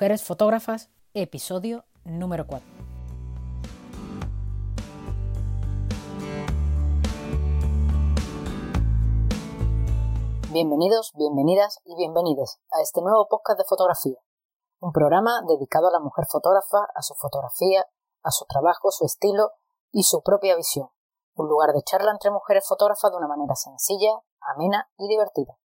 Mujeres Fotógrafas, episodio número 4. Bienvenidos, bienvenidas y bienvenides a este nuevo podcast de fotografía, un programa dedicado a la mujer fotógrafa, a su fotografía, a su trabajo, su estilo y su propia visión, un lugar de charla entre mujeres fotógrafas de una manera sencilla, amena y divertida.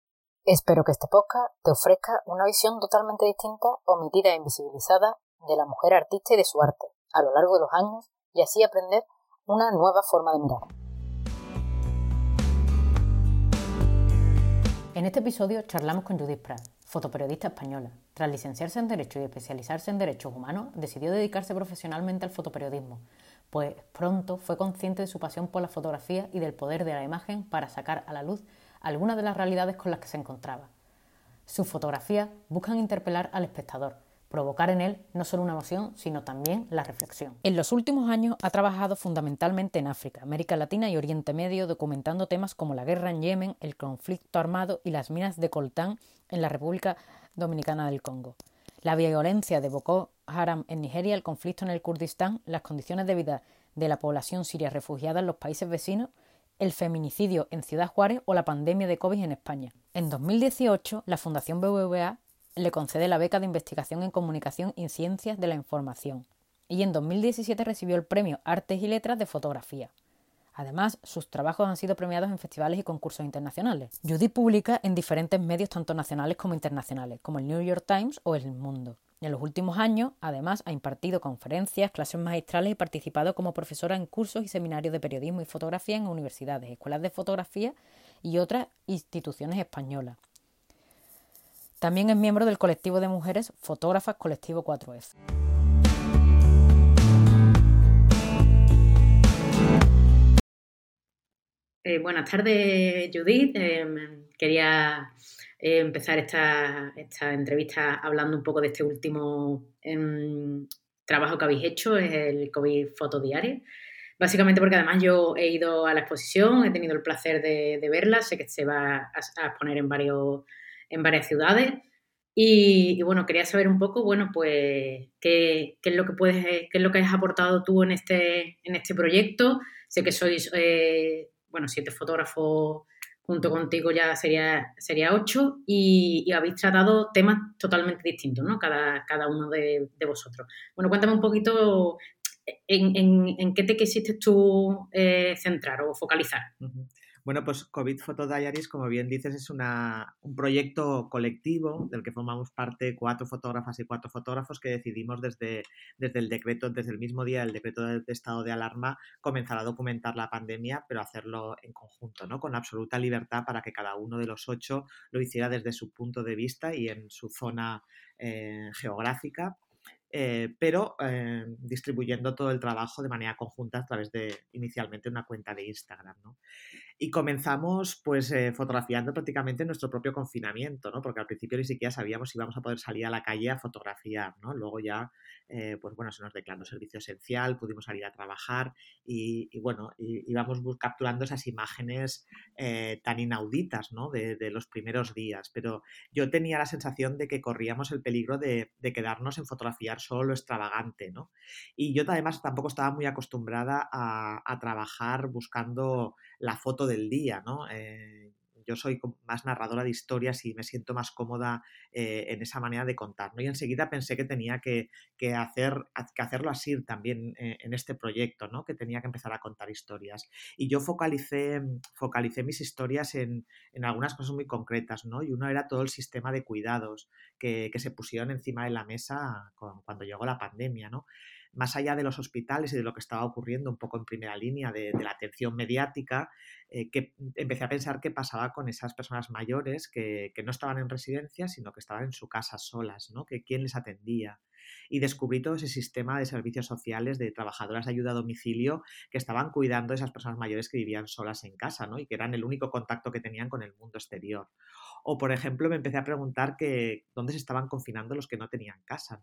Espero que este podcast te ofrezca una visión totalmente distinta, omitida e invisibilizada de la mujer artista y de su arte a lo largo de los años y así aprender una nueva forma de mirar. En este episodio charlamos con Judith Prat, fotoperiodista española. Tras licenciarse en Derecho y especializarse en Derechos Humanos, decidió dedicarse profesionalmente al fotoperiodismo, pues pronto fue consciente de su pasión por la fotografía y del poder de la imagen para sacar a la luz algunas de las realidades con las que se encontraba. Sus fotografías buscan interpelar al espectador, provocar en él no solo una emoción, sino también la reflexión. En los últimos años ha trabajado fundamentalmente en África, América Latina y Oriente Medio, documentando temas como la guerra en Yemen, el conflicto armado y las minas de coltán en la República Dominicana del Congo. La violencia de Boko Haram en Nigeria, el conflicto en el Kurdistán, las condiciones de vida de la población siria refugiada en los países vecinos el feminicidio en Ciudad Juárez o la pandemia de COVID en España. En 2018, la Fundación BBVA le concede la beca de investigación en comunicación y ciencias de la información y en 2017 recibió el premio Artes y Letras de Fotografía. Además, sus trabajos han sido premiados en festivales y concursos internacionales. Judy publica en diferentes medios tanto nacionales como internacionales, como el New York Times o El Mundo. En los últimos años, además, ha impartido conferencias, clases magistrales y participado como profesora en cursos y seminarios de periodismo y fotografía en universidades, escuelas de fotografía y otras instituciones españolas. También es miembro del colectivo de mujeres fotógrafas Colectivo 4F. Eh, buenas tardes, Judith. Em, quería eh, empezar esta, entrevista hablando un poco de este último em, trabajo que habéis hecho, es el COVID Fotodiario. Básicamente porque además yo he ido a la exposición, he tenido el placer de, verla, sé que se va a, exponer en, varios, en varias ciudades. Y, bueno, quería saber un poco, bueno, pues, qué, es lo que puedes, qué es lo que has aportado tú en este, en este proyecto. Sé que sois, eh, bueno, siete fotógrafos junto contigo ya sería, sería ocho, y, habéis tratado temas totalmente distintos, ¿no? Cada, cada uno de, vosotros. Bueno, cuéntame un poquito en, qué te quisiste tú eh, centrar o focalizar. Bueno, pues COVID Photo Diaries, como bien dices, es una, un proyecto colectivo del que formamos parte cuatro fotógrafas y cuatro fotógrafos que decidimos desde, desde el decreto, desde el mismo día del decreto de, estado de alarma, comenzar a documentar la pandemia, pero hacerlo en conjunto, ¿no? Con absoluta libertad para que cada uno de los ocho lo hiciera desde su punto de vista y en su zona eh, geográfica eh, pero eh, distribuyendo todo el trabajo de manera conjunta a través de inicialmente una cuenta de Instagram. ¿no? Y comenzamos pues eh, fotografiando prácticamente nuestro propio confinamiento, ¿no? porque al principio ni siquiera sabíamos si íbamos a poder salir a la calle a fotografiar. ¿no? Luego ya pues bueno, se nos declaró servicio esencial, pudimos salir a trabajar y, bueno, íbamos capturando esas imágenes tan inauditas ¿no? de, los primeros días. Pero yo tenía la sensación de que corríamos el peligro de, de quedarnos en fotografiar solo lo extravagante, ¿no? Y yo además tampoco estaba muy acostumbrada a, trabajar buscando la foto del día, ¿no? Eh, yo soy más narradora de historias y me siento más cómoda eh, en esa manera de contar. ¿no? Y enseguida pensé que tenía que, hacer, que hacerlo así también eh, en este proyecto, ¿no? que tenía que empezar a contar historias. Y yo focalicé, focalicé mis historias en, algunas cosas muy concretas, ¿no? y uno era todo el sistema de cuidados que, se pusieron encima de la mesa cuando llegó la pandemia. ¿no? Más allá de los hospitales y de lo que estaba ocurriendo un poco en primera línea de, la atención mediática, eh, que empecé a pensar qué pasaba con esas personas mayores que, no estaban en residencia, sino que estaban en su casa solas, ¿no? Que quién les atendía. Y descubrí todo ese sistema de servicios sociales de trabajadoras de ayuda a domicilio que estaban cuidando a esas personas mayores que vivían solas en casa, ¿no? Y que eran el único contacto que tenían con el mundo exterior. O, por ejemplo, me empecé a preguntar que dónde se estaban confinando los que no tenían casa.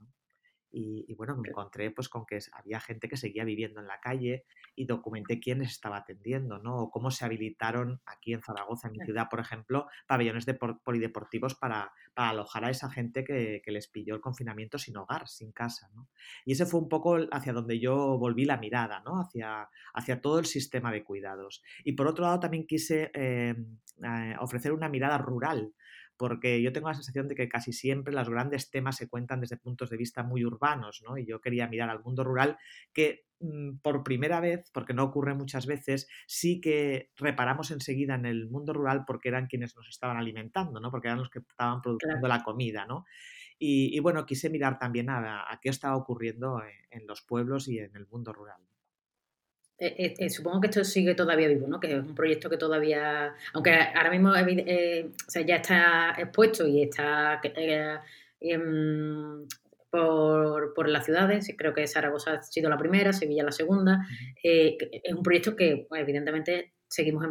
Y, bueno, me encontré pues con que había gente que seguía viviendo en la calle y documenté quiénes estaba atendiendo, ¿no? O cómo se habilitaron aquí en Zaragoza, en mi ciudad, por ejemplo, pabellones de polideportivos para, alojar a esa gente que, les pilló el confinamiento sin hogar, sin casa, ¿no? Y ese fue un poco hacia donde yo volví la mirada, ¿no? Hacia, hacia todo el sistema de cuidados. Y por otro lado también quise eh, eh, ofrecer una mirada rural porque yo tengo la sensación de que casi siempre los grandes temas se cuentan desde puntos de vista muy urbanos, ¿no? Y yo quería mirar al mundo rural que mm, por primera vez, porque no ocurre muchas veces, sí que reparamos enseguida en el mundo rural porque eran quienes nos estaban alimentando, ¿no? Porque eran los que estaban produciendo la comida, ¿no? Y, bueno, quise mirar también a, qué estaba ocurriendo en los pueblos y en el mundo rural. Eh, eh, eh, supongo que esto sigue todavía vivo, ¿no? Que es un proyecto que todavía, aunque ahora mismo ya está expuesto y está em, por, las ciudades, creo que Zaragoza ha sido la primera, Sevilla la segunda, es un proyecto que pues, evidentemente seguimos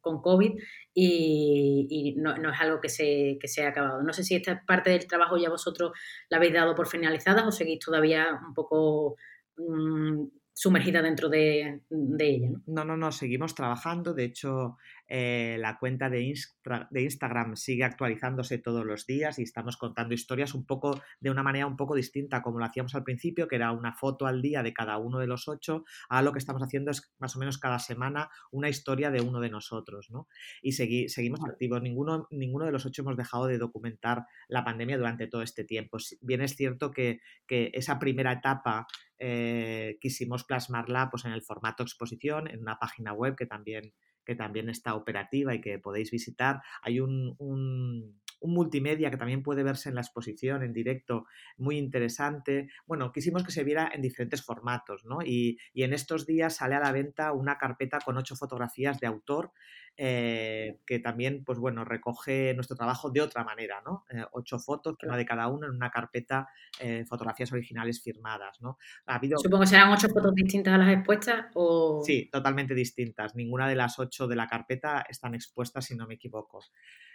con COVID y, no, es algo que se, que se ha acabado. No sé si esta parte del trabajo ya vosotros la habéis dado por finalizada o seguís todavía un poco mm, sumergida dentro de, ella. ¿no? ¿no? no, no, seguimos trabajando. De hecho, eh, la cuenta de, de, Instagram sigue actualizándose todos los días y estamos contando historias un poco de una manera un poco distinta como lo hacíamos al principio, que era una foto al día de cada uno de los ocho. Ahora lo que estamos haciendo es más o menos cada semana una historia de uno de nosotros, ¿no? Y seguimos activos. Ninguno, ninguno de los ocho hemos dejado de documentar la pandemia durante todo este tiempo. Bien es cierto que, que esa primera etapa eh, quisimos plasmarla pues, en el formato exposición, en una página web que también, que también está operativa y que podéis visitar. Hay un, un, multimedia que también puede verse en la exposición en directo, muy interesante. Bueno, quisimos que se viera en diferentes formatos, ¿no? Y, y en estos días sale a la venta una carpeta con ocho fotografías de autor eh, que también, pues bueno, recoge nuestro trabajo de otra manera, ¿no? Eh, ocho fotos, una de cada uno en una carpeta, eh, fotografías originales firmadas, ¿no? Ha habido... Supongo que serán ocho fotos distintas a las expuestas o... Sí, totalmente distintas. Ninguna de las ocho de la carpeta están expuestas, si no me equivoco.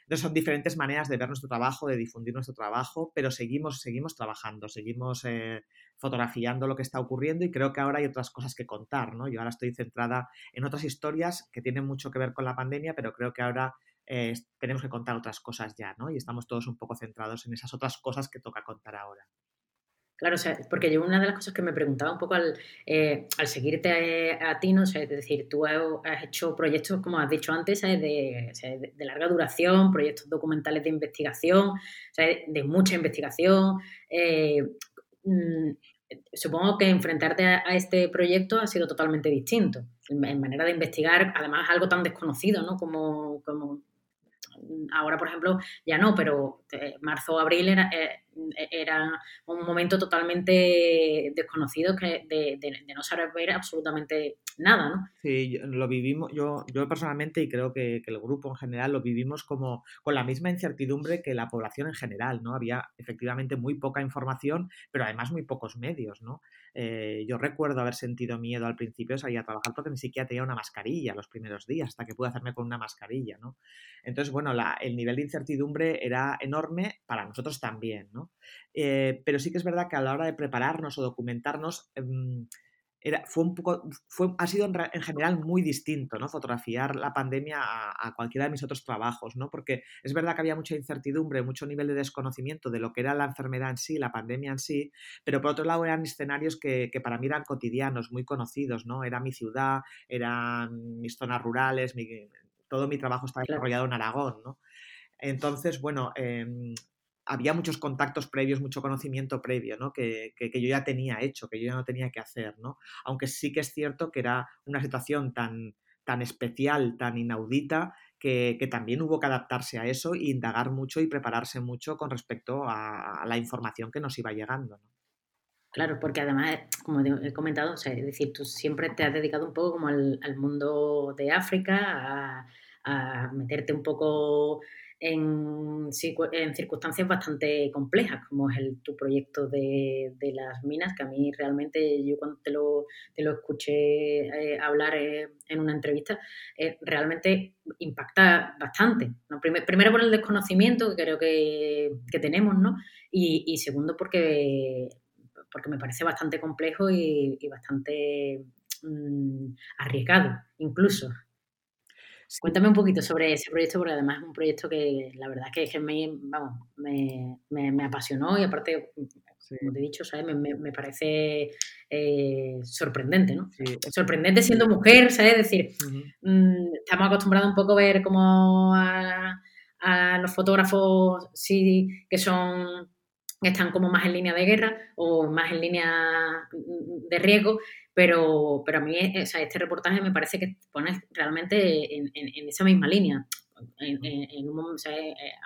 Entonces son diferentes maneras de ver nuestro trabajo, de difundir nuestro trabajo, pero seguimos, seguimos trabajando, seguimos fotografiando lo que está ocurriendo y creo que ahora hay otras cosas que contar, ¿no? Yo ahora estoy centrada en otras historias que tienen mucho que ver con la pandemia, pero creo que ahora eh, tenemos que contar otras cosas ya, ¿no? Y estamos todos un poco centrados en esas otras cosas que toca contar ahora. Claro, o sea, porque yo una de las cosas que me preguntaba un poco al, eh, seguirte a, ti, ¿no? es decir, tú has hecho proyectos, como has dicho antes, de, de, larga duración, proyectos documentales de investigación, de mucha investigación. Eh, Mm, supongo que enfrentarte a, este proyecto ha sido totalmente distinto. En, manera de investigar, además, algo tan desconocido, ¿no? Como, como ahora, por ejemplo, ya no, pero eh, marzo abril era, eh, era, un momento totalmente desconocido que de, no saber ver absolutamente nada, ¿no? Sí, lo vivimos, yo, yo personalmente y creo que, el grupo en general lo vivimos como con la misma incertidumbre que la población en general, ¿no? Había efectivamente muy poca información, pero además muy pocos medios, ¿no? Eh, yo recuerdo haber sentido miedo al principio de salir a trabajar porque ni siquiera tenía una mascarilla los primeros días, hasta que pude hacerme con una mascarilla, ¿no? Entonces, bueno, el nivel de incertidumbre era enorme para nosotros también, ¿no? Eh, pero sí que es verdad que a la hora de prepararnos o documentarnos, em, era, fue un poco, fue, ha sido en, general muy distinto, ¿no? Fotografiar la pandemia a, cualquiera de mis otros trabajos, ¿no? Porque es verdad que había mucha incertidumbre, mucho nivel de desconocimiento de lo que era la enfermedad en sí, la pandemia en sí, pero por otro lado eran escenarios que, para mí eran cotidianos, muy conocidos, ¿no? Era mi ciudad, eran mis zonas rurales, todo mi trabajo estaba desarrollado en Aragón, ¿no? Entonces, bueno, em, había muchos contactos previos, mucho conocimiento previo, ¿no? Que, que, yo ya tenía hecho, que yo ya no tenía que hacer, ¿no? Aunque sí que es cierto que era una situación tan, tan especial, tan inaudita, que, que, también hubo que adaptarse a eso e indagar mucho y prepararse mucho con respecto a, la información que nos iba llegando. Claro, porque además, como he comentado, es decir, tú siempre te has dedicado un poco como al, al mundo de África, a meterte un poco en, en, circunstancias bastante complejas, como es el, tu proyecto de, de, las minas, que a mí realmente, yo cuando te lo, te lo escuché eh, hablar eh, en una entrevista, eh, realmente impacta bastante. ¿no? Primero, por el desconocimiento que creo que, que tenemos, ¿no? Y, y, segundo porque porque me parece bastante complejo y, bastante mm, arriesgado, incluso. Cuéntame un poquito sobre ese proyecto, porque además es un proyecto que la verdad es que, me, vamos, me, apasionó y aparte, como te he dicho, ¿sabes? Me, parece eh, sorprendente, ¿no? Sorprendente siendo mujer, ¿sabes? Es decir, mm, estamos acostumbrados un poco a ver como a, los fotógrafos sí que son están como más en línea de guerra o más en línea de riesgo pero, pero a mí este reportaje me parece que pone realmente en, esa misma línea. En, eh,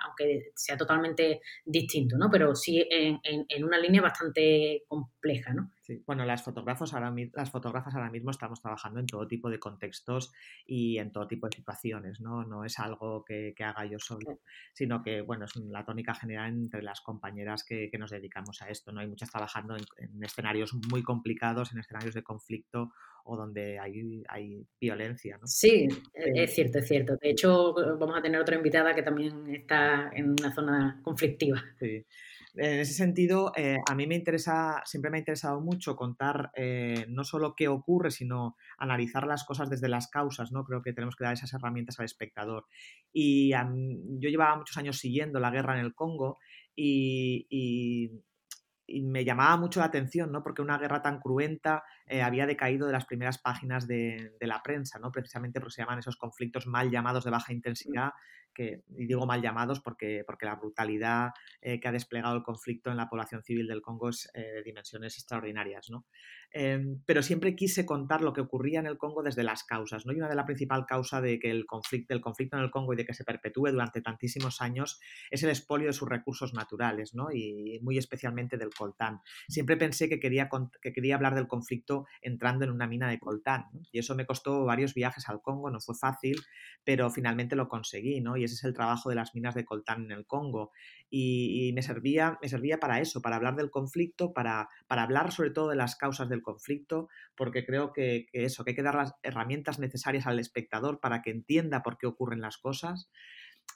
aunque sea totalmente distinto, ¿no? Pero sí en, una línea bastante compleja, ¿no? Bueno, las, fotógrafos ahora, las fotógrafas ahora mismo estamos trabajando en todo tipo de contextos y en todo tipo de situaciones, ¿no? No es algo que, haga yo solo, sino que, bueno, es la tónica general entre las compañeras que, nos dedicamos a esto, ¿no? Hay muchas trabajando en, escenarios muy complicados, en escenarios de conflicto o donde hay, hay violencia, ¿no? Sí, e, es cierto, es cierto. De hecho, vamos a tener otra invitada que también está en una zona conflictiva. Sí. En ese sentido, eh, a mí me interesa, siempre me ha interesado mucho contar eh, no solo qué ocurre, sino analizar las cosas desde las causas, ¿no? Creo que tenemos que dar esas herramientas al espectador. Y yo llevaba muchos años siguiendo la guerra en el Congo y, me llamaba mucho la atención, ¿no? Porque una guerra tan cruenta eh, había decaído de las primeras páginas de, de, la prensa, ¿no? Precisamente porque se llaman esos conflictos mal llamados de baja intensidad y digo mal llamados porque, porque la brutalidad eh, que ha desplegado el conflicto en la población civil del Congo es eh, de dimensiones extraordinarias. ¿no? Em, pero siempre quise contar lo que ocurría en el Congo desde las causas. ¿no? Y una de las principales causas de que el conflicto, el conflicto en el Congo y de que se perpetúe durante tantísimos años es el expolio de sus recursos naturales ¿no? y muy especialmente del coltán. Siempre pensé que quería, que quería hablar del conflicto entrando en una mina de coltán y eso me costó varios viajes al Congo, no fue fácil, pero finalmente lo conseguí ¿no? y es el trabajo de las minas de coltán en el Congo y, me, servía, me servía para eso, para hablar del conflicto, para, para hablar sobre todo de las causas del conflicto, porque creo que, eso, que hay que dar las herramientas necesarias al espectador para que entienda por qué ocurren las cosas.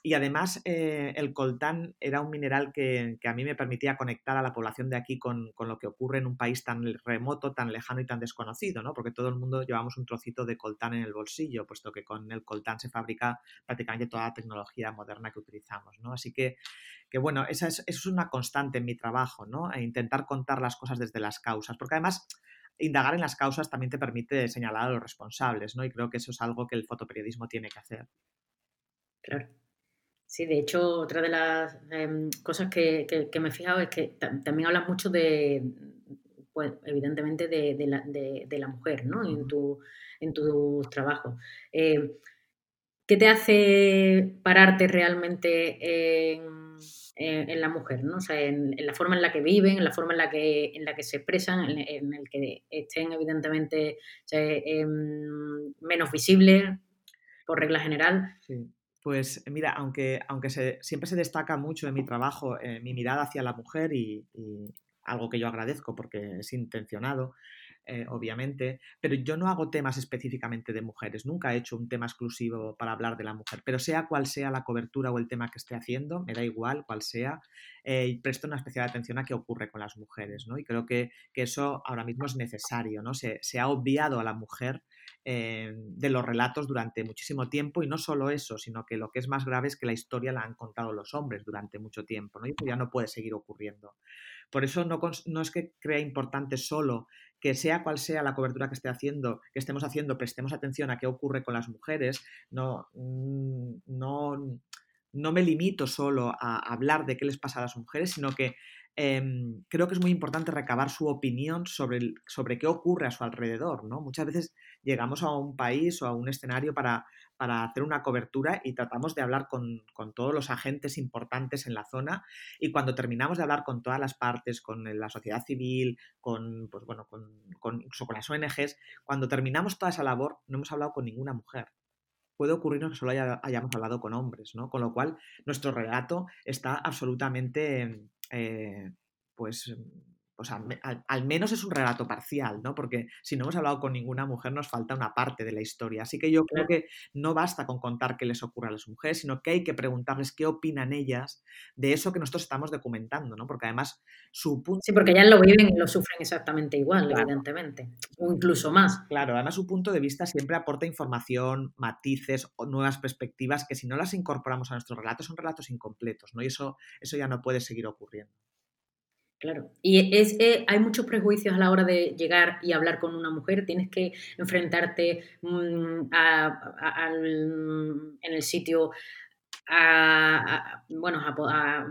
Y además eh, el coltán era un mineral que, a mí me permitía conectar a la población de aquí con, lo que ocurre en un país tan remoto, tan lejano y tan desconocido, ¿no? Porque todo el mundo llevamos un trocito de coltán en el bolsillo, puesto que con el coltán se fabrica prácticamente toda la tecnología moderna que utilizamos, ¿no? Así que, que bueno, esa es, eso es una constante en mi trabajo, ¿no? E intentar contar las cosas desde las causas, porque además indagar en las causas también te permite señalar a los responsables, ¿no? Y creo que eso es algo que el fotoperiodismo tiene que hacer. Claro. Sí, de hecho, otra de las em, cosas que, me he fijado es que también hablas mucho de, pues, evidentemente, de, la, mujer, ¿no? En tu, en tu trabajo. Eh, ¿Qué te hace pararte realmente en en, la mujer, ¿no? O sea, en, la forma en la que viven, en la forma en la que, en la que se expresan, en, el que estén evidentemente em, menos visibles por regla general. Sí. Pues mira, aunque, aunque siempre se destaca mucho en mi trabajo eh, mi mirada hacia la mujer y, algo que yo agradezco porque es intencionado, eh, obviamente, pero yo no hago temas específicamente de mujeres, nunca he hecho un tema exclusivo para hablar de la mujer, pero sea cual sea la cobertura o el tema que esté haciendo, me da igual cuál sea, eh, y presto una especial atención a qué ocurre con las mujeres, ¿no? Y creo que, eso ahora mismo es necesario, ¿no? Se, ha obviado a la mujer eh, de los relatos durante muchísimo tiempo y no solo eso, sino que lo que es más grave es que la historia la han contado los hombres durante mucho tiempo, ¿no? Y ya no puede seguir ocurriendo. Por eso no, no, es que crea importante solo que sea cual sea la cobertura que esté haciendo, que estemos haciendo, prestemos atención a qué ocurre con las mujeres, no, mm, no, no me limito solo a hablar de qué les pasa a las mujeres, sino que Em, creo que es muy importante recabar su opinión sobre, sobre qué ocurre a su alrededor. ¿no? Muchas veces llegamos a un país o a un escenario para, para hacer una cobertura y tratamos de hablar con, con, todos los agentes importantes en la zona y cuando terminamos de hablar con todas las partes, con la sociedad civil, con, pues bueno, con, con, incluso con las ONGs, cuando terminamos toda esa labor no hemos hablado con ninguna mujer puede ocurrirnos que solo hayamos hablado con hombres, ¿no? Con lo cual, nuestro relato está absolutamente eh, pues pues al, menos es un relato parcial, ¿no? Porque si no hemos hablado con ninguna mujer nos falta una parte de la historia. Así que yo creo que no basta con contar qué les ocurre a las mujeres, sino que hay que preguntarles qué opinan ellas de eso que nosotros estamos documentando, ¿no? Porque además su punto... Sí, porque ellas lo viven y lo sufren exactamente igual, evidentemente, o incluso más. Claro, además su punto de vista siempre aporta información, matices o nuevas perspectivas que si no las incorporamos a nuestros relatos son relatos incompletos, ¿no? Y eso, eso ya no puede seguir ocurriendo. Claro. Y es, eh, hay muchos prejuicios a la hora de llegar y hablar con una mujer. Tienes que enfrentarte mm, en el sitio a, bueno, a,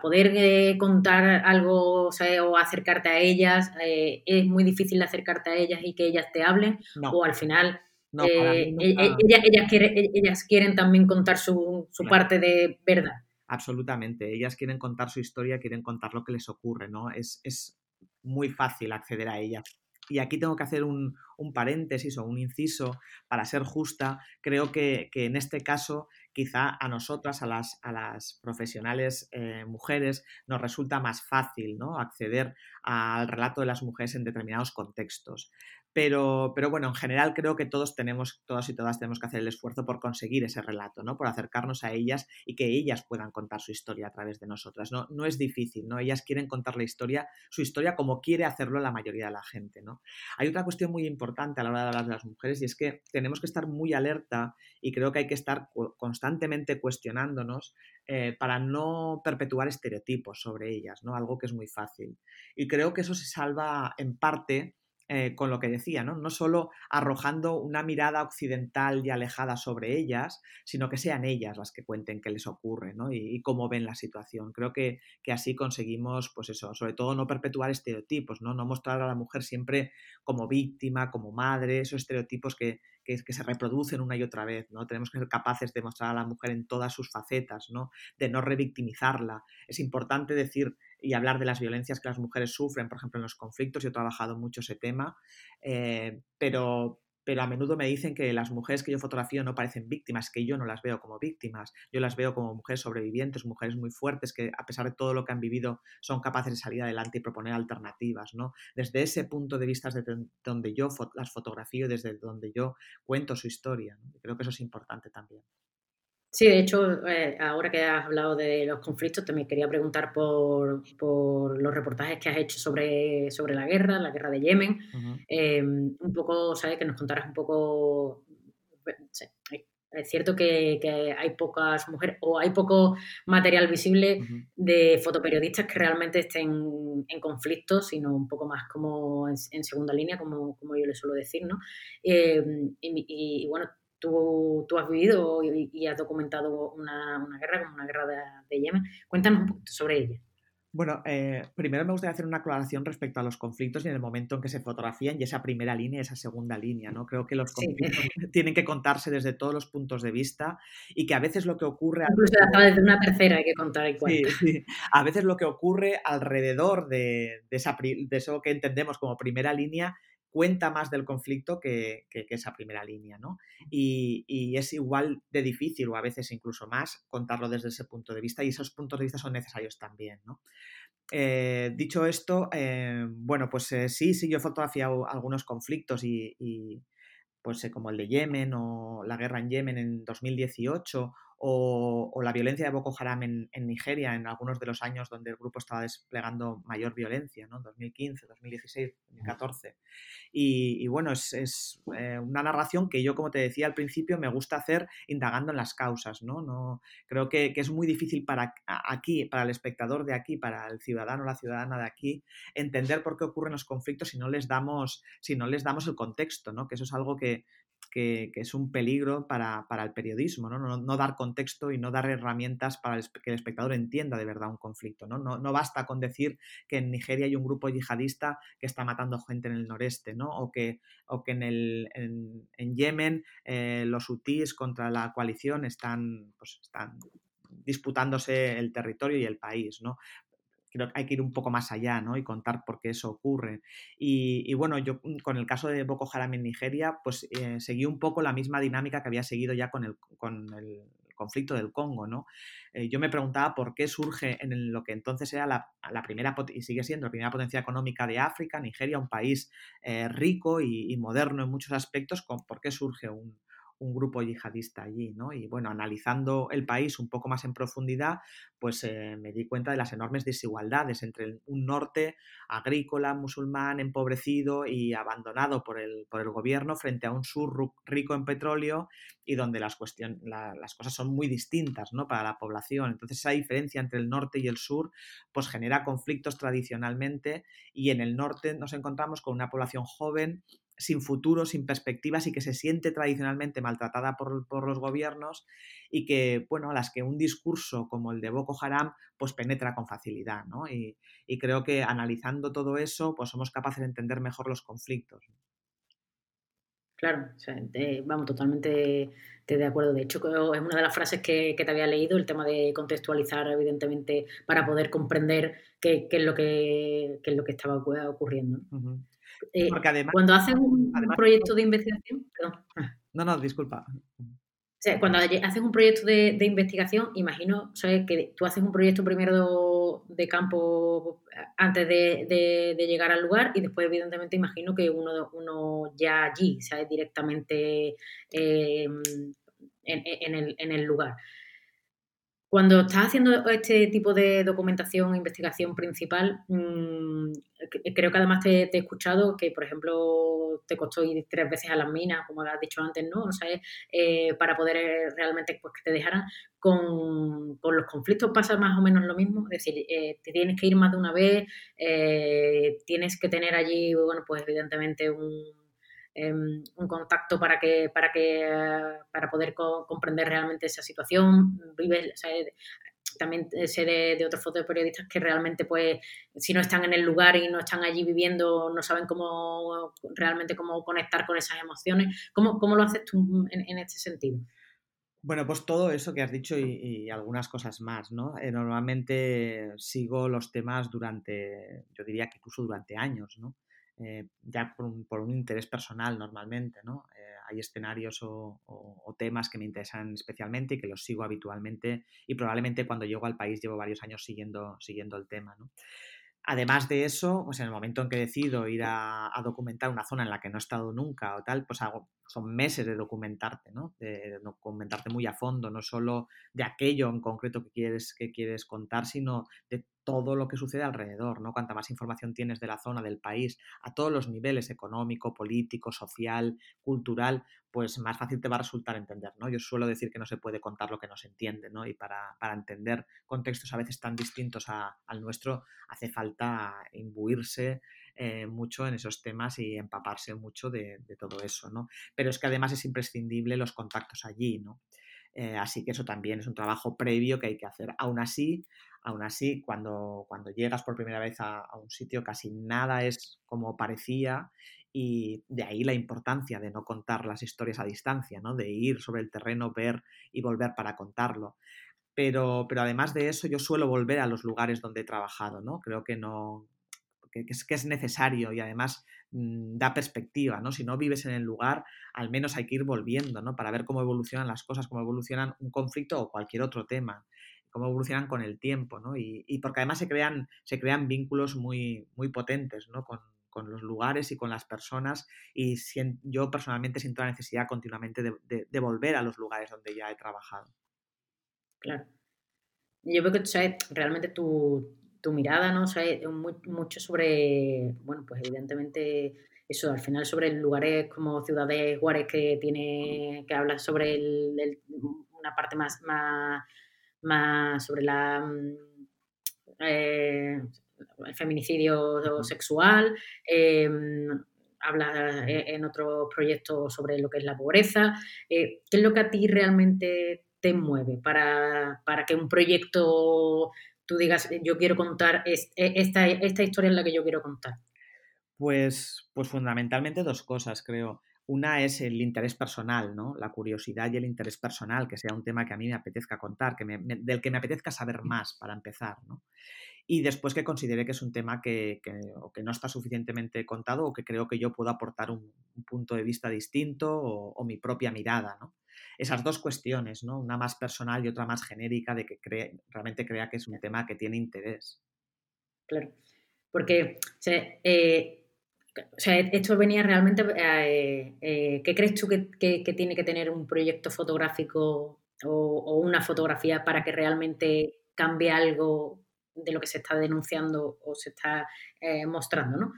poder eh, contar algo o, acercarte a ellas. Eh, es muy difícil acercarte a ellas y que ellas te hablen. O al final ellas, ellas, quieren, también contar su, su parte de verdad. Absolutamente. Ellas quieren contar su historia, quieren contar lo que les ocurre, ¿no? Es, es muy fácil acceder a ella. Y aquí tengo que hacer un, un paréntesis o un inciso para ser justa. Creo que, que, en este caso, quizá a nosotras, a las, a las profesionales eh, mujeres, nos resulta más fácil ¿no? acceder al relato de las mujeres en determinados contextos. Pero, pero, bueno, en general creo que todos tenemos, todos y todas tenemos que hacer el esfuerzo por conseguir ese relato, ¿no? Por acercarnos a ellas y que ellas puedan contar su historia a través de nosotras. No, no es difícil, ¿no? Ellas quieren contar la historia, su historia como quiere hacerlo la mayoría de la gente, ¿no? Hay otra cuestión muy importante a la hora de hablar de las mujeres y es que tenemos que estar muy alerta y creo que hay que estar constantemente cuestionándonos eh, para no perpetuar estereotipos sobre ellas, ¿no? Algo que es muy fácil. Y creo que eso se salva en parte eh, con lo que decía, ¿no? No solo arrojando una mirada occidental y alejada sobre ellas, sino que sean ellas las que cuenten qué les ocurre, ¿no? Y, cómo ven la situación. Creo que, que, así conseguimos, pues eso, sobre todo no perpetuar estereotipos, ¿no? No mostrar a la mujer siempre como víctima, como madre, esos estereotipos que, que, se reproducen una y otra vez, ¿no? Tenemos que ser capaces de mostrar a la mujer en todas sus facetas, ¿no? De no revictimizarla. Es importante decir y hablar de las violencias que las mujeres sufren, por ejemplo, en los conflictos. Yo he trabajado mucho ese tema, eh, pero, pero a menudo me dicen que las mujeres que yo fotografío no parecen víctimas, que yo no las veo como víctimas, yo las veo como mujeres sobrevivientes, mujeres muy fuertes que a pesar de todo lo que han vivido son capaces de salir adelante y proponer alternativas, ¿no? Desde ese punto de vista es desde donde yo las fotografío, desde donde yo cuento su historia. Creo que eso es importante también. Sí, de hecho, eh, ahora que has hablado de los conflictos, también quería preguntar por, los reportajes que has hecho sobre, sobre la guerra, la guerra de Yemen. Em, un poco, ¿sabes? Que nos contaras un poco. es cierto que, hay pocas mujeres o hay poco material visible de fotoperiodistas que realmente estén en conflicto, sino un poco más como en, segunda línea, como, como yo le suelo decir, ¿no? Em, y bueno, tú, has vivido y, has documentado una, guerra como una guerra de, Yemen. Cuéntanos un poquito sobre ella. Bueno, eh, primero me gustaría hacer una aclaración respecto a los conflictos y en el momento en que se fotografían y esa primera línea y esa segunda línea, ¿no? Creo que los conflictos tienen que contarse desde todos los puntos de vista y que a veces lo que ocurre... Incluso desde una tercera hay que contar y sí, sí, A veces lo que ocurre alrededor de, esa, de eso que entendemos como primera línea cuenta más del conflicto que, esa primera línea, ¿no? Y, es igual de difícil o a veces incluso más contarlo desde ese punto de vista y esos puntos de vista son necesarios también, ¿no? Eh, dicho esto, eh, bueno, pues eh, sí, sí, yo he fotografiado algunos conflictos y, pues como el de Yemen o la guerra en Yemen en 2018 o, la violencia de Boko Haram en, Nigeria en algunos de los años donde el grupo estaba desplegando mayor violencia, ¿no? 2015, 2016, 2014. Y, bueno, es, eh, una narración que yo, como te decía al principio, me gusta hacer indagando en las causas, ¿no? no creo que, es muy difícil para aquí, para el espectador de aquí, para el ciudadano o la ciudadana de aquí, entender por qué ocurren los conflictos si no les damos, si no les damos el contexto, ¿no? Que eso es algo que, que, es un peligro para, el periodismo, ¿no? ¿no? dar contexto y no dar herramientas para que el espectador entienda de verdad un conflicto. ¿no? No, basta con decir que en Nigeria hay un grupo yihadista que está matando gente en el noreste, ¿no? o, que, o que en, el, en, Yemen eh, los hutíes contra la coalición están, pues, están disputándose el territorio y el país, ¿no? Creo que hay que ir un poco más allá ¿no? y contar por qué eso ocurre. Y, bueno, yo mm, con el caso de Boko Haram en Nigeria, pues eh, seguí un poco la misma dinámica que había seguido ya con el, con el conflicto del Congo, ¿no? Eh, yo me preguntaba por qué surge en lo que entonces era la, primera, y sigue siendo la primera potencia económica de África, Nigeria, un país eh, rico y, y, moderno en muchos aspectos, por qué surge un, un grupo yihadista allí, ¿no? Y bueno, analizando el país un poco más en profundidad, pues eh, me di cuenta de las enormes desigualdades entre un norte agrícola, musulmán, empobrecido y abandonado por el, por el gobierno frente a un sur rico en petróleo y donde las, las cosas son muy distintas, ¿no? Para la población. Entonces esa diferencia entre el norte y el sur pues genera conflictos tradicionalmente y en el norte nos encontramos con una población joven sin futuro, sin perspectivas y que se siente tradicionalmente maltratada por, los gobiernos y que, bueno, a las que un discurso como el de Boko Haram pues penetra con facilidad, ¿no? Y, creo que analizando todo eso pues somos capaces de entender mejor los conflictos. Claro, vamos, totalmente de acuerdo. De hecho, es una de las frases que, te había leído, el tema de contextualizar, evidentemente, para poder comprender qué, es, lo que, es lo que estaba ocurriendo. Eh, Porque además, cuando haces un proyecto de investigación, perdón. No, no, disculpa. cuando haces un proyecto de, investigación, imagino que tú haces un proyecto primero de, campo eh, antes de, llegar al lugar y después, evidentemente, imagino que uno, uno ya allí, ¿sabes? Directamente eh, en, el, en el lugar. Cuando estás haciendo este tipo de documentación e investigación principal, mm, creo que además te, he escuchado que, por ejemplo, te costó ir tres veces a las minas, como has dicho antes, ¿no? O sea, eh, para poder eh, realmente pues, que te dejaran. Con, los conflictos pasa más o menos lo mismo, es decir, eh, te tienes que ir más de una vez, tienes que tener allí, bueno, pues evidentemente un Em, un contacto para que para que para poder comprender realmente esa situación también sé de, otros fotoperiodistas que realmente pues si no están en el lugar y no están allí viviendo no saben cómo realmente cómo conectar con esas emociones ¿cómo, cómo lo haces tú en, este sentido? Bueno, pues todo eso que has dicho y, algunas cosas más, ¿no? Eh, normalmente sigo los temas durante, yo diría que incluso durante años, ¿no? Eh, ya por un, interés personal normalmente, ¿no? Eh, hay escenarios o, temas que me interesan especialmente y que los sigo habitualmente y probablemente cuando llego al país llevo varios años siguiendo, siguiendo el tema, ¿no? Además de eso, pues en el momento en que decido ir a, documentar una zona en la que no he estado nunca o tal, pues hago, son meses de documentarte, ¿no? De documentarte muy a fondo, no solo de aquello en concreto que quieres, que quieres contar, sino de todo lo que sucede alrededor, ¿no? Cuanta más información tienes de la zona, del país, a todos los niveles, económico, político, social, cultural, pues más fácil te va a resultar entender, ¿no? Yo suelo decir que no se puede contar lo que no se entiende, ¿no? Y para, entender contextos a veces tan distintos al nuestro, hace falta imbuirse eh, mucho en esos temas y empaparse mucho de, todo eso, ¿no? Pero es que además es imprescindible los contactos allí, ¿no? Eh, así que eso también es un trabajo previo que hay que hacer. Aún así, aún así cuando, cuando llegas por primera vez a, un sitio casi nada es como parecía y de ahí la importancia de no contar las historias a distancia, ¿no? de ir sobre el terreno, ver y volver para contarlo. Pero, pero además de eso, yo suelo volver a los lugares donde he trabajado, ¿no? Creo que no, que, es, necesario y además mm, da perspectiva, ¿no? Si no vives en el lugar, al menos hay que ir volviendo, ¿no? Para ver cómo evolucionan las cosas, cómo evolucionan un conflicto o cualquier otro tema, cómo evolucionan con el tiempo, ¿no? Y, porque además se crean, se crean vínculos muy, muy potentes, ¿no? Con, los lugares y con las personas y yo personalmente siento la necesidad continuamente de, volver a los lugares donde ya he trabajado. Claro. Yo creo que realmente tu, tu mirada, ¿no? O mucho sobre, bueno, pues evidentemente eso, al final sobre lugares como Ciudades Juárez que tiene, que habla sobre el, una parte más, más, más sobre la mm, eh, el feminicidio sexual, em, habla eh, en otros proyectos sobre lo que es la pobreza. Eh, ¿Qué es lo que a ti realmente te mueve para, para que un proyecto tú digas, yo quiero contar, e, esta, esta historia es la que yo quiero contar? Pues, pues fundamentalmente dos cosas, creo. Una es el interés personal, ¿no? La curiosidad y el interés personal, que sea un tema que a mí me apetezca contar, que del que me apetezca saber más para empezar, ¿no? Y después que considere que es un tema que, no está suficientemente contado o que creo que yo puedo aportar un, punto de vista distinto o, o mi propia mirada, ¿no? esas dos cuestiones, ¿no? Una más personal y otra más genérica de que realmente crea que es un tema que tiene interés. Claro, porque eh, esto venía realmente, eh, eh, ¿qué crees tú que, tiene que tener un proyecto fotográfico o, una fotografía para que realmente cambie algo de lo que se está denunciando o se está mostrando, ¿no?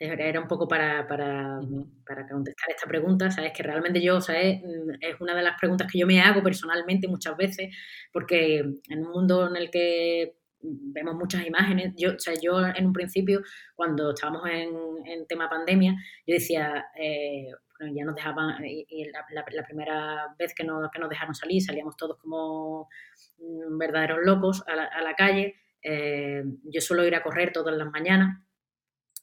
Era un poco para, para, para, contestar esta pregunta, ¿sabes? Que realmente yo, ¿sabes? Mm, es una de las preguntas que yo me hago personalmente muchas veces, porque en un mundo en el que vemos muchas imágenes, yo, o sea, yo en un principio, cuando estábamos en, en tema pandemia, yo decía, eh, bueno, ya nos dejaban, y, la, primera vez que nos, que nos dejaron salir, salíamos todos como mm, verdaderos locos a la, a la calle, eh, yo suelo ir a correr todas las mañanas,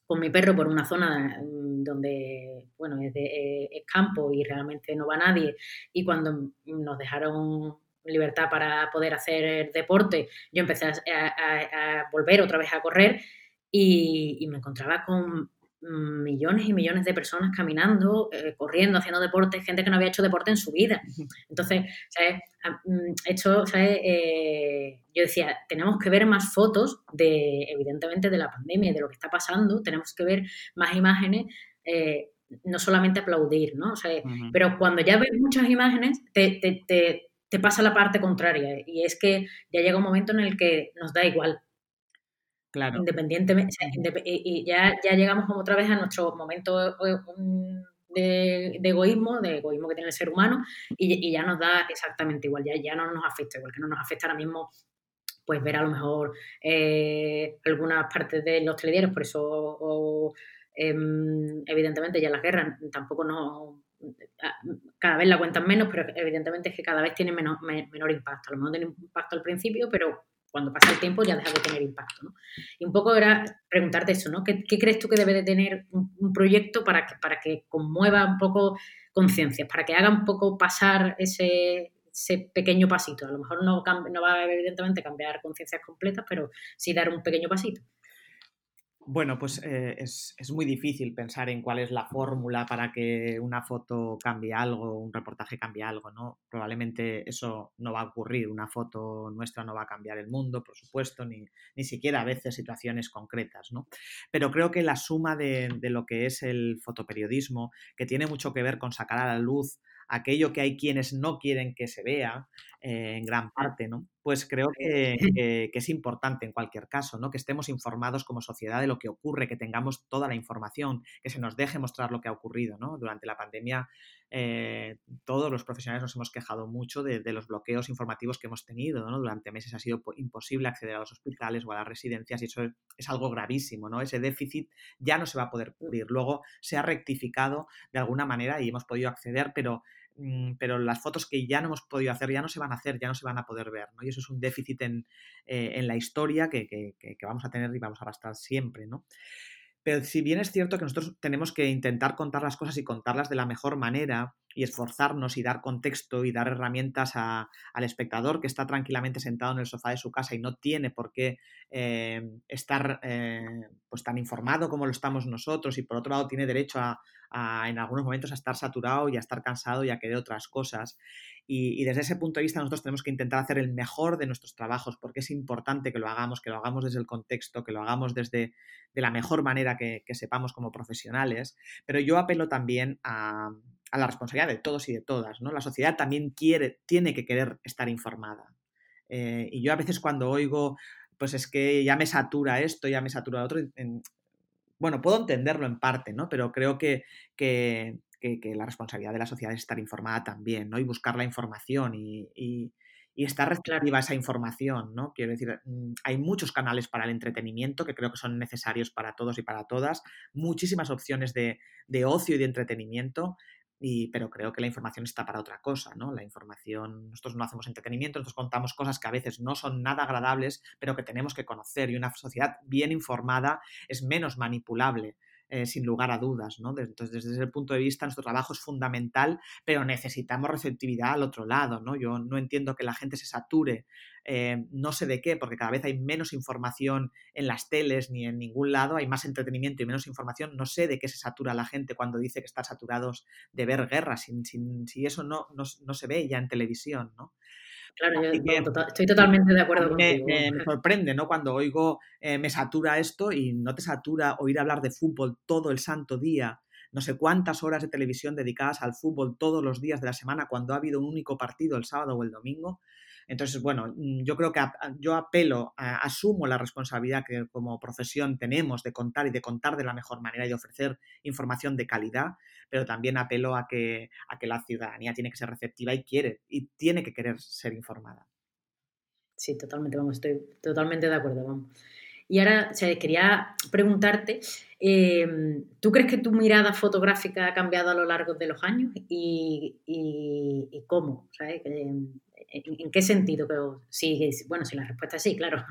con mi perro por una zona mm, donde, bueno, es, de, campo y realmente no va nadie. Y cuando nos dejaron libertad para poder hacer deporte, yo empecé a, volver otra vez a correr y, y, me encontraba con millones y millones de personas caminando, eh, corriendo, haciendo deporte, gente que no había hecho deporte en su vida. Entonces, ¿sabes? Mm, esto, ¿sabes? Eh, yo decía, tenemos que ver más fotos de, evidentemente, de la pandemia y de lo que está pasando, tenemos que ver más imágenes, eh, no solamente aplaudir, ¿no? O sea, Pero cuando ya ves muchas imágenes, te, te, te pasa la parte contraria y es que ya llega un momento en el que nos da igual. Independientemente, y ya, ya llegamos como otra vez a nuestro momento eh, de, egoísmo, de egoísmo que tiene el ser humano, y, ya nos da exactamente igual, ya, ya no nos afecta, igual que no nos afecta ahora mismo pues ver a lo mejor eh, algunas partes de los telediarios, por eso em, evidentemente ya las guerras tampoco no cada vez la cuentan menos, pero evidentemente es que cada vez tiene menor, menor impacto. A lo mejor tiene impacto al principio, pero cuando pasa el tiempo ya deja de tener impacto. ¿no? Y un poco era preguntarte eso, ¿no? ¿Qué, crees tú que debe de tener un, proyecto para que, para que conmueva un poco conciencias, para que haga un poco pasar ese, ese pequeño pasito? A lo mejor no, no va evidentemente cambiar conciencias completas, pero sí dar un pequeño pasito. Bueno, pues eh, es, muy difícil pensar en cuál es la fórmula para que una foto cambie algo, un reportaje cambie algo, ¿no? Probablemente eso no va a ocurrir, una foto nuestra no va a cambiar el mundo, por supuesto, ni, ni siquiera a veces situaciones concretas, ¿no? Pero creo que la suma de, de lo que es el fotoperiodismo, que tiene mucho que ver con sacar a la luz aquello que hay quienes no quieren que se vea, eh, en gran parte, ¿no? Pues creo que, es importante en cualquier caso, ¿no? Que estemos informados como sociedad de lo que ocurre, que tengamos toda la información, que se nos deje mostrar lo que ha ocurrido, ¿no? Durante la pandemia eh, todos los profesionales nos hemos quejado mucho de, los bloqueos informativos que hemos tenido, ¿no? Durante meses ha sido imposible acceder a los hospitales o a las residencias y eso es, algo gravísimo, ¿no? Ese déficit ya no se va a poder cubrir. Luego se ha rectificado de alguna manera y hemos podido acceder, pero Mm, pero las fotos que ya no hemos podido hacer ya no se van a hacer, ya no se van a poder ver. Y eso es un déficit en, eh, la historia que, que, vamos a tener y vamos a arrastrar siempre, ¿no? Pero si bien es cierto que nosotros tenemos que intentar contar las cosas y contarlas de la mejor manera y esforzarnos y dar contexto y dar herramientas al espectador que está tranquilamente sentado en el sofá de su casa y no tiene por qué eh, estar eh, pues tan informado como lo estamos nosotros y por otro lado tiene derecho a, en algunos momentos a estar saturado y a estar cansado y a querer otras cosas. Y, desde ese punto de vista nosotros tenemos que intentar hacer el mejor de nuestros trabajos porque es importante que lo hagamos, que lo hagamos desde el contexto, que lo hagamos desde de la mejor manera que, sepamos como profesionales. Pero yo apelo también a, la responsabilidad de todos y de todas. ¿no? La sociedad también quiere, tiene que querer estar informada. Eh, y yo a veces cuando oigo, pues es que ya me satura esto, ya me satura lo otro, bueno, puedo entenderlo en parte, ¿no? Pero creo que, que, la responsabilidad de la sociedad es estar informada también, ¿no? Y buscar la información y, y, estar receptiva a esa información, ¿no? Quiero decir, mm, hay muchos canales para el entretenimiento que creo que son necesarios para todos y para todas, muchísimas opciones de, de ocio y de entretenimiento pero creo que la información está para otra cosa, ¿no? La información, nosotros no hacemos entretenimiento, nosotros contamos cosas que a veces no son nada agradables, pero que tenemos que conocer y una sociedad bien informada es menos manipulable eh, sin lugar a dudas. ¿no? Entonces, desde ese punto de vista, nuestro trabajo es fundamental, pero necesitamos receptividad al otro lado. ¿no? Yo no entiendo que la gente se sature, eh, no sé de qué, porque cada vez hay menos información en las teles ni en ningún lado, hay más entretenimiento y menos información. No sé de qué se satura la gente cuando dice que están saturados de ver guerras, sin, si eso no, no, no se ve ya en televisión. ¿no? Claro, yo estoy totalmente de acuerdo me, Me, sorprende, ¿no? Cuando oigo, eh, me satura esto y no te satura oír hablar de fútbol todo el santo día, no sé cuántas horas de televisión dedicadas al fútbol todos los días de la semana cuando ha habido un único partido el sábado o el domingo. Entonces, bueno, mm, yo creo que yo apelo, asumo la responsabilidad que como profesión tenemos de contar y de contar de la mejor manera y ofrecer información de calidad, pero también apelo a que, a que la ciudadanía tiene que ser receptiva y quiere, y tiene que querer ser informada. Sí, totalmente, vamos, estoy totalmente de acuerdo, vamos. Y ahora quería preguntarte, em, ¿tú crees que tu mirada fotográfica ha cambiado a lo largo de los años? ¿Y, y, cómo? ¿sabes? ¿En, qué sentido? Pero, sí, bueno, si la respuesta es sí, claro.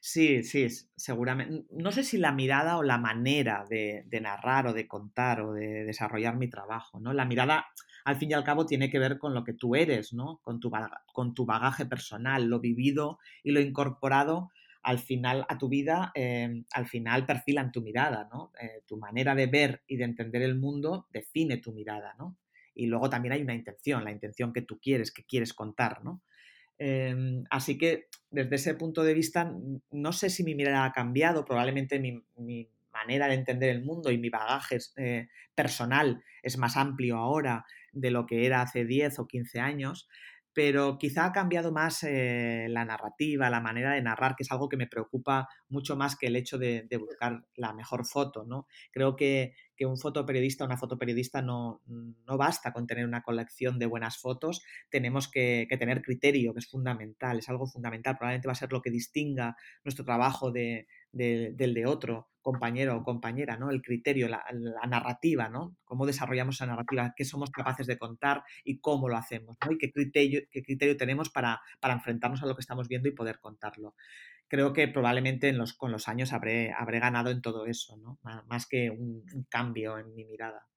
Sí, sí, seguramente. No sé si la mirada o la manera de, narrar o de contar o de desarrollar mi trabajo, ¿no? La mirada, al fin y al cabo, tiene que ver con lo que tú eres, ¿no? Con tu, con tu bagaje personal, lo vivido y lo incorporado al final a tu vida, eh, al final perfilan tu mirada, ¿no? Eh, tu manera de ver y de entender el mundo define tu mirada, ¿no? Y luego también hay una intención, la intención que tú quieres, que quieres contar, ¿no? Em, así que desde ese punto de vista, no sé si mi mirada ha cambiado, probablemente mi, manera de entender el mundo y mi bagaje eh, personal es más amplio ahora de lo que era hace 10 o 15 años, pero quizá ha cambiado más eh, la narrativa, la manera de narrar, que es algo que me preocupa mucho más que el hecho de, buscar la mejor foto, ¿no? Creo que, que un fotoperiodista una fotoperiodista no, no, basta con tener una colección de buenas fotos, tenemos que, que, tener criterio, que es fundamental, es algo fundamental, probablemente va a ser lo que distinga nuestro trabajo de, del de otro compañero o compañera, ¿no? El criterio, la, narrativa, ¿no? Cómo desarrollamos esa narrativa, qué somos capaces de contar y cómo lo hacemos, ¿no? Y qué criterio, qué criterio tenemos para, para enfrentarnos a lo que estamos viendo y poder contarlo. Creo que probablemente con los años habré, habré ganado en todo eso, ¿no? Más que un, cambio en mi mirada.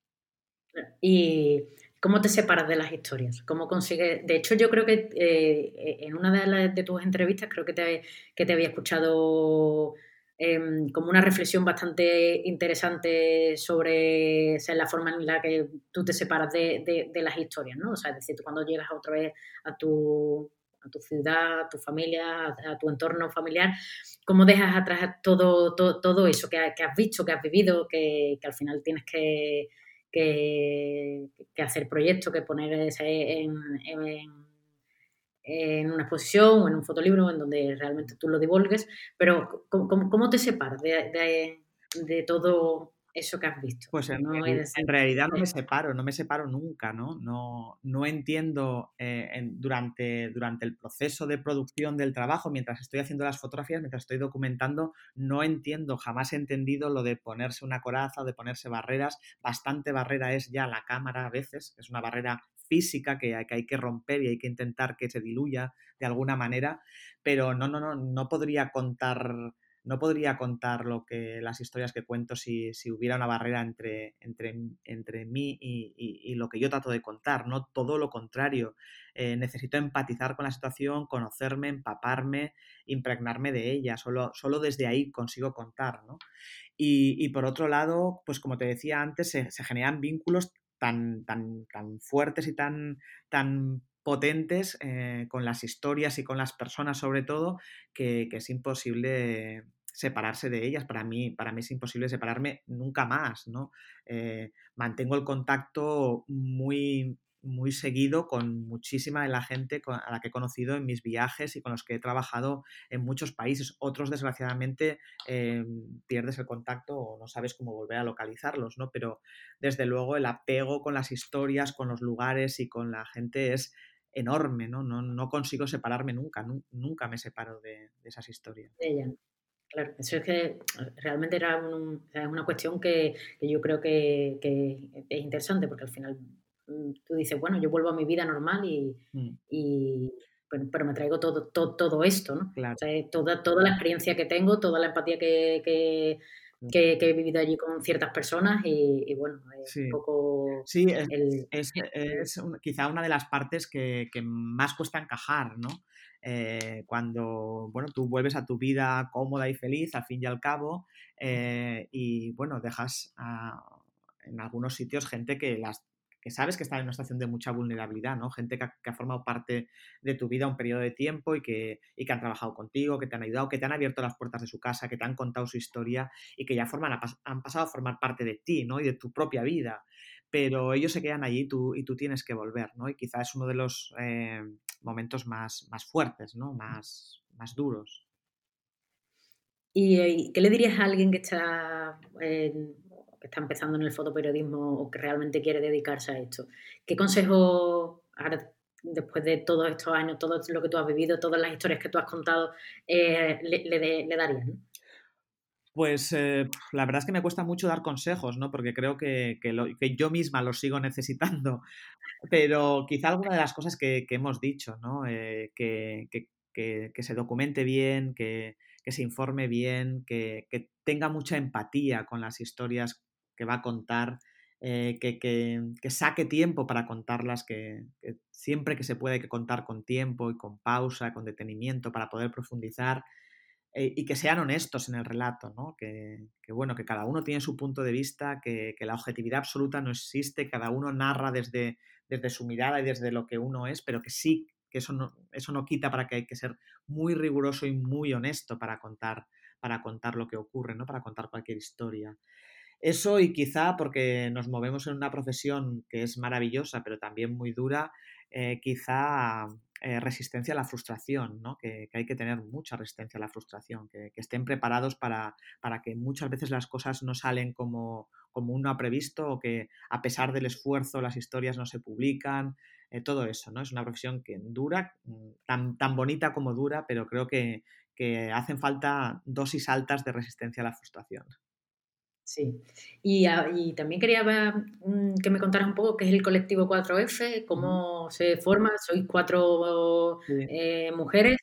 ¿Y cómo te separas de las historias? ¿Cómo consigues? De hecho, yo creo que eh, en una de, de, tus entrevistas creo que te, que te había escuchado Em, como una reflexión bastante interesante sobre la forma en la que tú te separas de, las historias, ¿no? O sea, es decir, cuando llegas otra vez a tu, a tu ciudad, a tu familia, a, tu entorno familiar, ¿cómo dejas atrás todo, todo, eso que, has visto, que has vivido, que, al final tienes que, hacer proyectos, que poner en una exposición o en un fotolibro en donde realmente tú lo divulgues, pero ¿cómo, te separas de, todo eso que has visto? Pues en, realidad no me separo, no me separo nunca, ¿no? No, no entiendo eh, durante, durante el proceso de producción del trabajo, mientras estoy haciendo las fotografías, mientras estoy documentando, no entiendo, jamás he entendido lo de ponerse una coraza o de ponerse barreras. Bastante barrera es ya la cámara a veces, es una barrera física que hay, que hay que romper y hay que intentar que se diluya de alguna manera, pero no, no, no, no podría contar no podría contar lo que las historias que cuento si, si hubiera una barrera entre, entre, entre mí y, y, lo que yo trato de contar, no todo lo contrario. Eh, necesito empatizar con la situación, conocerme, empaparme, impregnarme de ella, solo, solo desde ahí consigo contar. ¿no? Y, y, por otro lado, pues como te decía antes, se, generan vínculos tan, tan, tan fuertes y tan, tan potentes eh, con las historias y con las personas sobre todo, que, es imposible separarse de ellas. Para mí, para mí es imposible separarme nunca más, ¿no? Eh, mantengo el contacto muy, muy seguido con muchísima de la gente a la que he conocido en mis viajes y con los que he trabajado en muchos países. Otros, desgraciadamente, eh, pierdes el contacto o no sabes cómo volver a localizarlos, ¿no? Pero desde luego el apego con las historias, con los lugares y con la gente es enorme, ¿no? No, consigo separarme nunca, nunca me separo de, esas historias. ella. Claro, eso es que realmente era una cuestión que, yo creo que, que, es interesante porque al final Mm, tú dices, bueno, yo vuelvo a mi vida normal y, mm. pero, me traigo todo, todo, todo esto, ¿no? toda, toda la experiencia que tengo, toda la empatía que, que, he vivido allí con ciertas personas y, bueno, es un poco... Sí, es, quizá una de las partes que, más cuesta encajar, ¿no? Eh, cuando, bueno, tú vuelves a tu vida cómoda y feliz, al fin y al cabo, eh, y, bueno, dejas en algunos sitios gente que las que sabes que está en una situación de mucha vulnerabilidad, ¿no? Gente que ha, formado parte de tu vida un periodo de tiempo y que, y que han trabajado contigo, que te han ayudado, que te han abierto las puertas de su casa, que te han contado su historia y que ya forman, han pasado a formar parte de ti, ¿no? Y de tu propia vida. Pero ellos se quedan allí tú, y tú tienes que volver, ¿no? Y quizás es uno de los eh, momentos más, más fuertes, ¿no? Más, más duros. ¿Y qué le dirías a alguien que está en que está empezando en el fotoperiodismo o que realmente quiere dedicarse a esto, ¿qué consejo, después de todos estos años, todo lo que tú has vivido, todas las historias que tú has contado, eh, le, darías? Pues eh, la verdad es que me cuesta mucho dar consejos, ¿no? Porque creo que, yo misma los sigo necesitando. Pero quizá alguna de las cosas que, hemos dicho, ¿no? Eh, que, se documente bien, que, se informe bien, que, tenga mucha empatía con las historias que va a contar, eh, que, saque tiempo para contarlas, que, siempre que se puede que contar con tiempo y con pausa, con detenimiento para poder profundizar eh, y que sean honestos en el relato, ¿no? que, bueno, que cada uno tiene su punto de vista, que, la objetividad absoluta no existe, cada uno narra desde, desde su mirada y desde lo que uno es, pero que sí, que eso no, eso no quita para que hay que ser muy riguroso y muy honesto para contar, para contar lo que ocurre, ¿no? para contar cualquier historia. Eso y quizá porque nos movemos en una profesión que es maravillosa, pero también muy dura, eh, quizá eh, resistencia a la frustración, ¿no? que, hay que tener mucha resistencia a la frustración, que, estén preparados para, para, que muchas veces las cosas no salen como, como, uno ha previsto o que a pesar del esfuerzo las historias no se publican, eh, todo eso. ¿no? Es una profesión que dura, mm, tan, tan bonita como dura, pero creo que, que hacen falta dosis altas de resistencia a la frustración. Sí, y, ah, y, también quería mm, que me contaras un poco qué es el colectivo 4F, cómo se forma, sois cuatro eh, mujeres.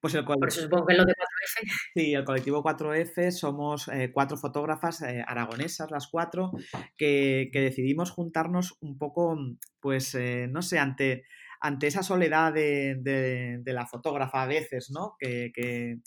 Pues el Por eso supongo que es lo de 4F. Sí, el colectivo 4F somos eh, cuatro fotógrafas eh, aragonesas, las cuatro, que, decidimos juntarnos un poco, pues, no sé, ante, ante esa soledad de, la fotógrafa a veces, ¿no? que que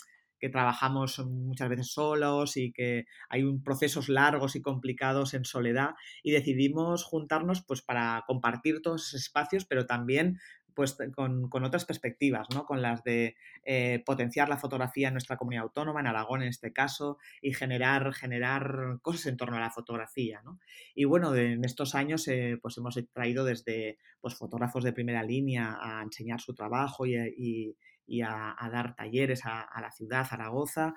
trabajamos muchas veces solos y que hay un, procesos largos y complicados en soledad y decidimos juntarnos pues para compartir todos esos espacios, pero también pues con, otras perspectivas, ¿no? Con las de eh, potenciar la fotografía en nuestra comunidad autónoma, en Aragón en este caso, y generar, generar cosas en torno a la fotografía, ¿no? Y bueno, en estos años eh, pues hemos traído desde pues, fotógrafos de primera línea a enseñar su trabajo y, y a, dar talleres a, la ciudad, Zaragoza.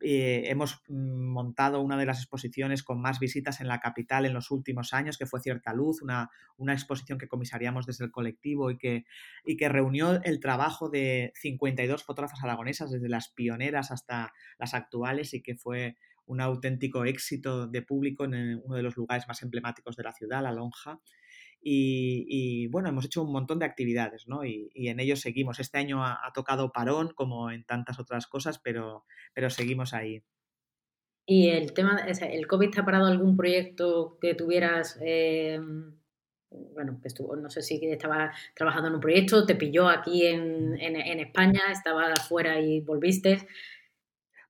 Eh, hemos montado una de las exposiciones con más visitas en la capital en los últimos años, que fue Cierta Luz, una, exposición que comisariamos desde el colectivo y que, y que reunió el trabajo de 52 fotógrafas aragonesas, desde las pioneras hasta las actuales, y que fue un auténtico éxito de público en uno de los lugares más emblemáticos de la ciudad, La Lonja. Y, bueno, hemos hecho un montón de actividades, ¿no? Y, en ello seguimos. Este año ha, tocado parón, como en tantas otras cosas, pero, pero seguimos ahí. ¿Y el tema, el COVID te ha parado algún proyecto que tuvieras, eh, bueno, que estuvo, no sé si estabas trabajando en un proyecto, te pilló aquí en, en, en España, estabas afuera y volviste?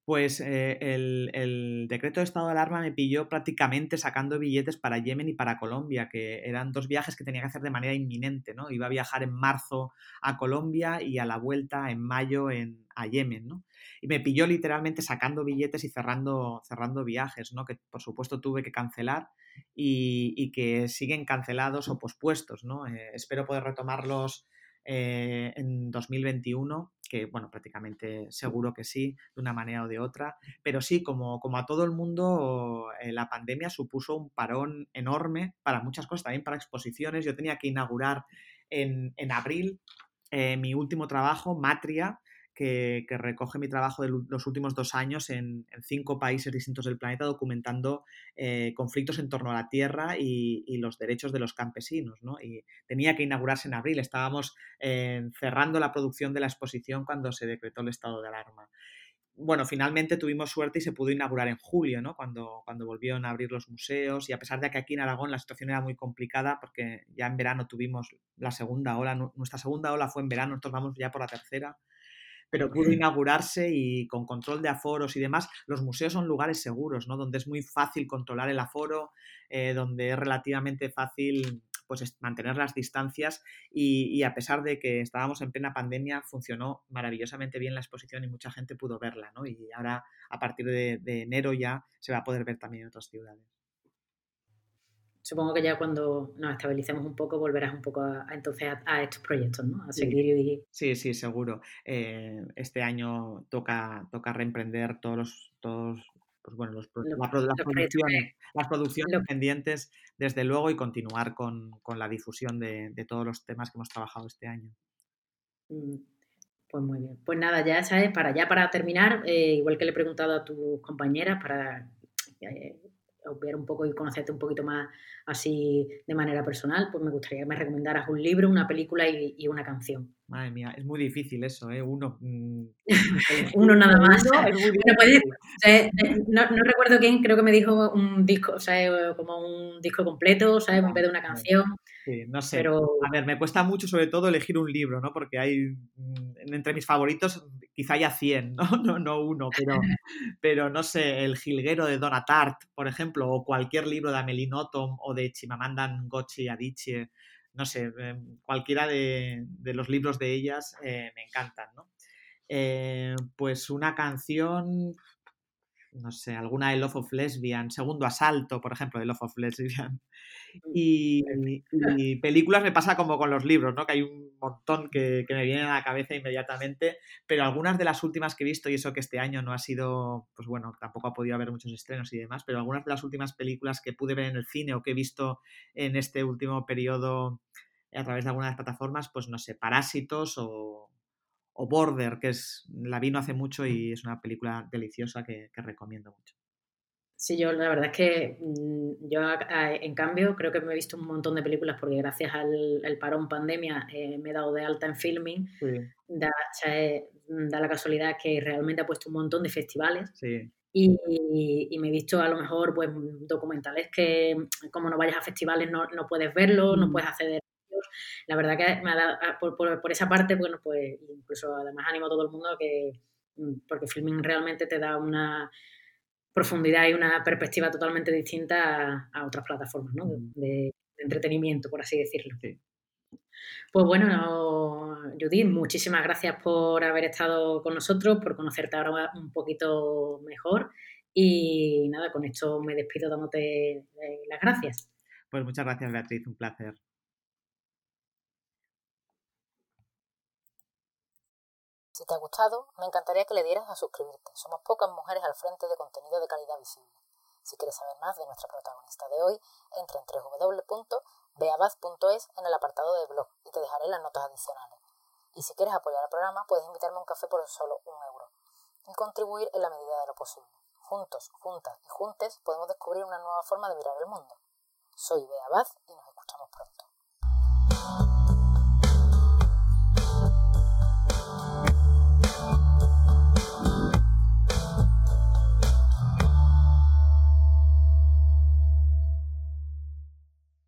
Pues eh, el, decreto de estado de alarma me pilló prácticamente sacando billetes para Yemen y para Colombia, que eran dos viajes que tenía que hacer de manera inminente, ¿no? Iba a viajar en marzo a Colombia y a la vuelta en mayo en, a Yemen, ¿no? Y me pilló literalmente sacando billetes y cerrando, cerrando viajes, ¿no? Que por supuesto tuve que cancelar y, que siguen cancelados o pospuestos, ¿no? Eh, espero poder retomarlos eh, en 2021, que bueno, prácticamente seguro que sí, de una manera o de otra, pero sí, como, como a todo el mundo, eh, la pandemia supuso un parón enorme para muchas cosas, también para exposiciones. Yo tenía que inaugurar en, en abril eh, mi último trabajo, Matria, que, recoge mi trabajo de los últimos dos años en, cinco países distintos del planeta documentando eh, conflictos en torno a la tierra y, los derechos de los campesinos. ¿no? Y tenía que inaugurarse en abril, estábamos eh, cerrando la producción de la exposición cuando se decretó el estado de alarma. bueno, finalmente tuvimos suerte y se pudo inaugurar en julio, ¿no? Cuando, cuando volvieron a abrir los museos y a pesar de que aquí en Aragón la situación era muy complicada porque ya en verano tuvimos la segunda ola, nuestra segunda ola fue en verano, nosotros vamos ya por la tercera, pero pudo inaugurarse y con control de aforos y demás, los museos son lugares seguros, ¿no? Donde es muy fácil controlar el aforo, eh, donde es relativamente fácil pues mantener las distancias y, a pesar de que estábamos en plena pandemia, funcionó maravillosamente bien la exposición y mucha gente pudo verla, ¿no? Y ahora, a partir de, enero ya se va a poder ver también en otras ciudades. Supongo que ya cuando nos estabilicemos un poco volverás un poco a, entonces a, estos proyectos, ¿no? A seguir y... Sí, sí, seguro. Eh, este año toca, toca reemprender todos los, todos pues bueno, las, producciones, pendientes, desde luego, y continuar con, la difusión de, todos los temas que hemos trabajado este año. Mm, pues muy bien. Pues nada, ya sabes, para ya para terminar, eh, igual que le he preguntado a tus compañeras, para eh, obviar un poco y conocerte un poquito más así de manera personal, pues me gustaría que me recomendaras un libro, una película y, una canción. Madre mía, es muy difícil eso, ¿eh? Uno. Mm, Uno nada más. no, recuerdo quién, creo que me dijo un disco, o sea, como un disco completo, ¿sabes? En vez de una canción. Sí, no sé. Pero... A ver, me cuesta mucho sobre todo elegir un libro, ¿no? Porque hay, mm, entre mis favoritos, quizá haya 100, ¿no? No, no uno, pero, pero no sé, El Gilguero de Donna Tartt, por ejemplo, o cualquier libro de Amelie Nothomb o de Chimamanda Ngozi Adichie, no sé, em, cualquiera de, los libros de ellas eh, me encantan, ¿no? Eh, pues una canción, no sé, alguna de Love of Lesbian, Segundo Asalto, por ejemplo, de Love of Lesbian. Y, películas me pasa como con los libros, ¿no? Que hay un montón que, me vienen a la cabeza inmediatamente, pero algunas de las últimas que he visto, y eso que este año no ha sido, pues bueno, tampoco ha podido haber muchos estrenos y demás, pero algunas de las últimas películas que pude ver en el cine o que he visto en este último periodo a través de algunas de las plataformas, pues no sé, Parásitos o, o Border, que es la vino hace mucho y es una película deliciosa que, recomiendo mucho. Sí, yo la verdad es que mm, yo en cambio creo que me he visto un montón de películas porque gracias al, parón pandemia eh, me he dado de alta en filming. Da, eh, da, la casualidad que realmente ha puesto un montón de festivales. Y, me he visto a lo mejor pues documentales que como no vayas a festivales no, no puedes verlos, no mm. puedes acceder la verdad que me ha dado, ah, por, esa parte, bueno, pues incluso además animo a todo el mundo a que, mm, porque filming realmente te da una profundidad y una perspectiva totalmente distinta a, otras plataformas, ¿no? Mm. De, entretenimiento, por así decirlo. Pues bueno, Judith, muchísimas gracias por haber estado con nosotros, por conocerte ahora un poquito mejor. Y nada, con esto me despido dándote eh, las gracias. Pues muchas gracias, Beatriz, un placer. Si te ha gustado, me encantaría que le dieras a suscribirte. Somos pocas mujeres al frente de contenido de calidad visible. Si quieres saber más de nuestra protagonista de hoy, entra en www.beabaz.es en el apartado de blog y te dejaré las notas adicionales. Y si quieres apoyar el programa, puedes invitarme a un café por solo un euro y contribuir en la medida de lo posible. Juntos, juntas y juntes podemos descubrir una nueva forma de mirar el mundo. Soy Bea y nos